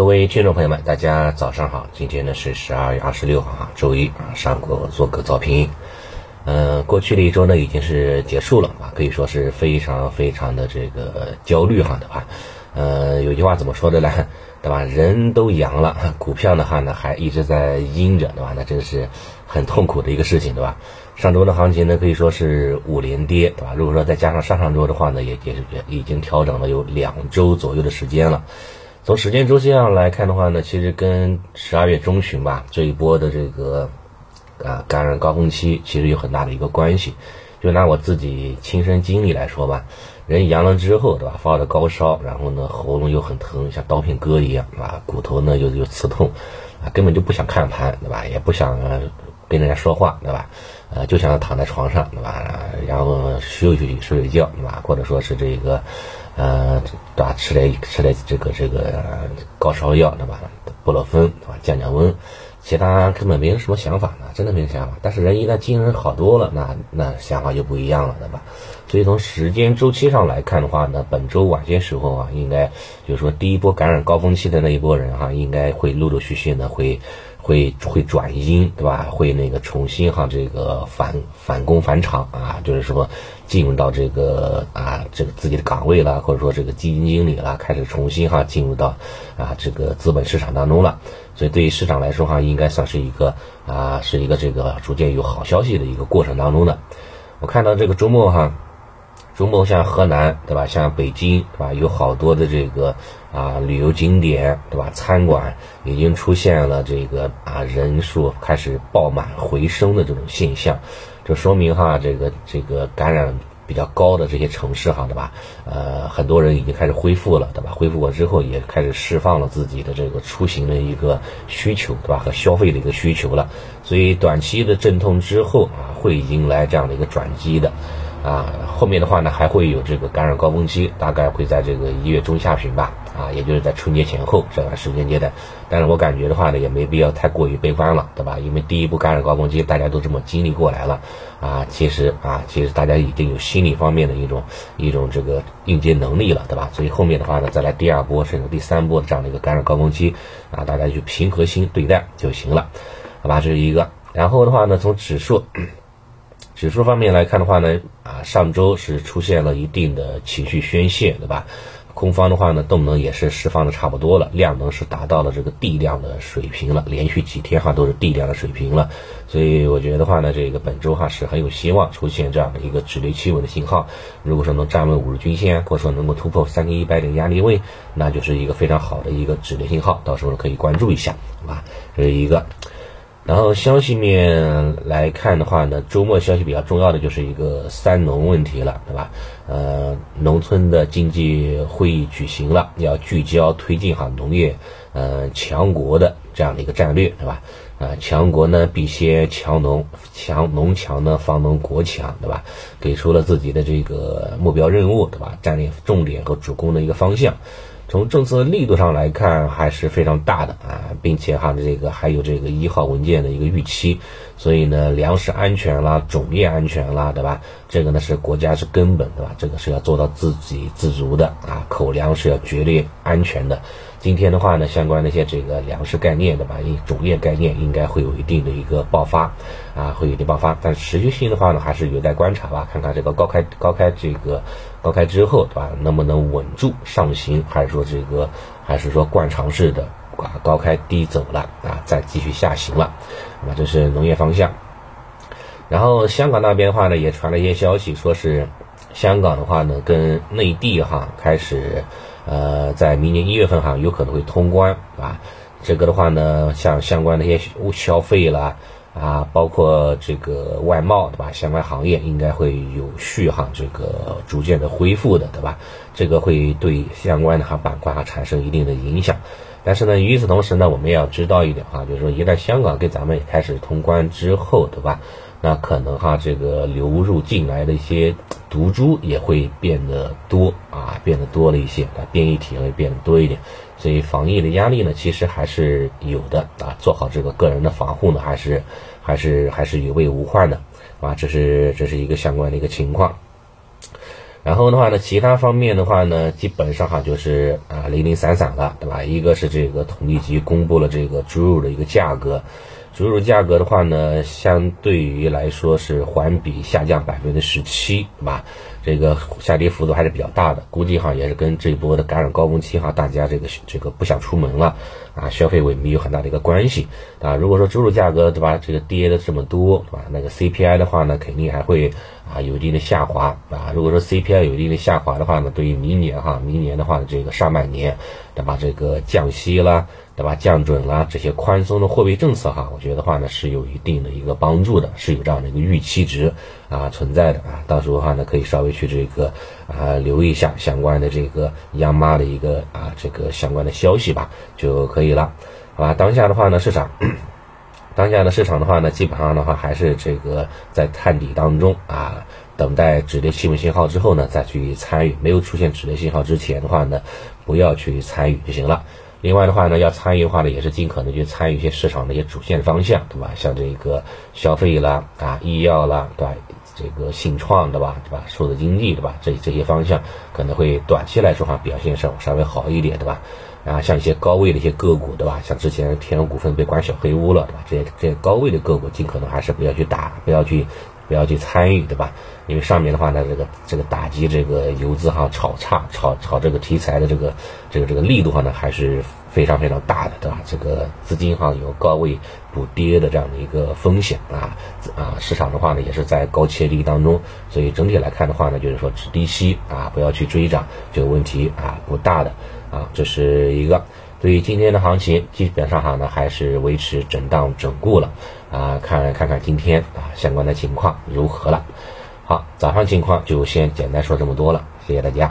各位听众朋友们，大家早上好！今天呢是十二月二十六号啊，周一啊，上午做个早评。嗯，过去的一周呢已经是结束了啊，可以说是非常非常的这个焦虑哈，对吧？呃，有句话怎么说的呢？对吧？人都阳了，股票的话呢还一直在阴着，对吧？那真是很痛苦的一个事情，对吧？上周的行情呢可以说是五连跌，对吧？如果说再加上上上周的话呢，也也是也已经调整了有两周左右的时间了。从时间周期上来看的话呢，其实跟十二月中旬吧这一波的这个啊感染高峰期其实有很大的一个关系。就拿我自己亲身经历来说吧，人阳了之后，对吧？发了高烧，然后呢喉咙又很疼，像刀片割一样啊，骨头呢又又刺痛啊，根本就不想看盘，对吧？也不想跟人家说话，对吧？呃，就想躺在床上，对吧？然后休息休息睡睡觉，对吧？或者说是这个。呃，对吧？吃点吃点这个这个高烧药，对吧？布洛芬，对吧？降降温，其他根本没有什么想法呢，真的没有想法。但是人一旦精神好多了，那那想法就不一样了，对吧？所以从时间周期上来看的话呢，本周晚些时候啊，应该就是说第一波感染高峰期的那一波人哈，应该会陆陆续续呢会。会会转阴，对吧？会那个重新哈，这个反反攻返场啊，就是说进入到这个啊这个自己的岗位了，或者说这个基金经理了，开始重新哈进入到啊这个资本市场当中了。所以对于市场来说哈，应该算是一个啊是一个这个逐渐有好消息的一个过程当中的。我看到这个周末哈。周末像河南对吧，像北京对吧，有好多的这个啊旅游景点对吧，餐馆已经出现了这个啊人数开始爆满回升的这种现象，这说明哈这个这个感染比较高的这些城市哈对吧，呃很多人已经开始恢复了对吧，恢复过之后也开始释放了自己的这个出行的一个需求对吧？和消费的一个需求了，所以短期的阵痛之后啊会迎来这样的一个转机的。啊，后面的话呢，还会有这个感染高峰期，大概会在这个一月中下旬吧，啊，也就是在春节前后这段时间阶段。但是我感觉的话呢，也没必要太过于悲观了，对吧？因为第一波感染高峰期大家都这么经历过来了，啊，其实啊，其实大家已经有心理方面的一种一种这个应接能力了，对吧？所以后面的话呢，再来第二波甚至第三波的这样的一个感染高峰期，啊，大家就平和心对待就行了，好吧？这是一个。然后的话呢，从指数。指数方面来看的话呢，啊，上周是出现了一定的情绪宣泄，对吧？空方的话呢，动能也是释放的差不多了，量能是达到了这个地量的水平了，连续几天哈都是地量的水平了，所以我觉得话呢，这个本周哈是很有希望出现这样的一个止跌企稳的信号。如果说能站稳五日均线，或者说能够突破三千一百点压力位，那就是一个非常好的一个止跌信号，到时候可以关注一下，好吧？这是一个。然后消息面来看的话呢，周末消息比较重要的就是一个三农问题了，对吧？呃，农村的经济会议举行了，要聚焦推进好农业，呃，强国的这样的一个战略，对吧？啊，强国呢必先强农，强农强呢方能国强，对吧？给出了自己的这个目标任务，对吧？战略重点和主攻的一个方向。从政策力度上来看，还是非常大的啊，并且哈，这个还有这个一号文件的一个预期，所以呢，粮食安全啦，种业安全啦，对吧？这个呢是国家是根本，对吧？这个是要做到自给自足的啊，口粮是要绝对安全的。今天的话呢，相关的一些这个粮食概念对吧，种业概念应该会有一定的一个爆发啊，会有一定爆发，但持续性的话呢，还是有待观察吧，看看这个高开高开这个高开之后，对吧？能不能稳住上行，还是说这个还是说惯常式的啊高开低走了啊，再继续下行了，那么这是农业方向。然后香港那边的话呢，也传了一些消息，说是香港的话呢，跟内地哈开始。呃，在明年一月份哈，有可能会通关，啊，这个的话呢，像相关的一些消费啦，啊，包括这个外贸，对吧？相关行业应该会有序哈，这个逐渐的恢复的，对吧？这个会对相关的哈板块哈产生一定的影响。但是呢，与此同时呢，我们也要知道一点哈，就是说一旦香港跟咱们开始通关之后，对吧？那可能哈，这个流入进来的一些毒株也会变得多啊，变得多了一些啊，变异体会变得多一点，所以防疫的压力呢，其实还是有的啊，做好这个个人的防护呢，还是还是还是有备无患的啊，这是这是一个相关的一个情况。然后的话呢，其他方面的话呢，基本上哈就是啊零零散散的，对吧？一个是这个统计局公布了这个猪肉的一个价格。猪肉价格的话呢，相对于来说是环比下降百分之十七，对吧？这个下跌幅度还是比较大的，估计哈也是跟这一波的感染高峰期哈，大家这个这个不想出门了啊，消费萎靡有很大的一个关系啊。如果说猪肉价格对吧，这个跌的这么多对吧，那个 CPI 的话呢，肯定还会啊有一定的下滑啊。如果说 CPI 有一定的下滑的话呢，对于明年哈，明年的话这个上半年对吧，这个降息啦。对吧？降准啦，这些宽松的货币政策哈，我觉得话呢是有一定的一个帮助的，是有这样的一个预期值啊存在的啊。到时候的话呢，可以稍微去这个啊留意一下相关的这个央妈的一个啊这个相关的消息吧，就可以了，好吧？当下的话呢，市场当下的市场的话呢，基本上的话还是这个在探底当中啊，等待止跌企稳信号之后呢，再去参与。没有出现止跌信号之前的话呢，不要去参与就行了。另外的话呢，要参与的话呢，也是尽可能去参与一些市场的一些主线方向，对吧？像这个消费啦，啊，医药啦，对吧？这个信创，对吧？对吧？数字经济，对吧？这这些方向可能会短期来说哈表现稍稍微好一点，对吧？啊，像一些高位的一些个股，对吧？像之前天龙股份被关小黑屋了，对吧？这些这些高位的个股，尽可能还是不要去打，不要去。不要去参与，对吧？因为上面的话呢，这个这个打击这个游资哈炒差炒炒这个题材的这个这个这个力度哈呢，还是非常非常大的，对吧？这个资金哈有高位补跌的这样的一个风险啊啊，市场的话呢也是在高切低当中，所以整体来看的话呢，就是说止低吸啊，不要去追涨，这个问题啊不大的啊，这是一个。对于今天的行情，基本上哈呢还是维持震荡整固了。啊，看看看今天啊相关的情况如何了。好，早上情况就先简单说这么多了，谢谢大家。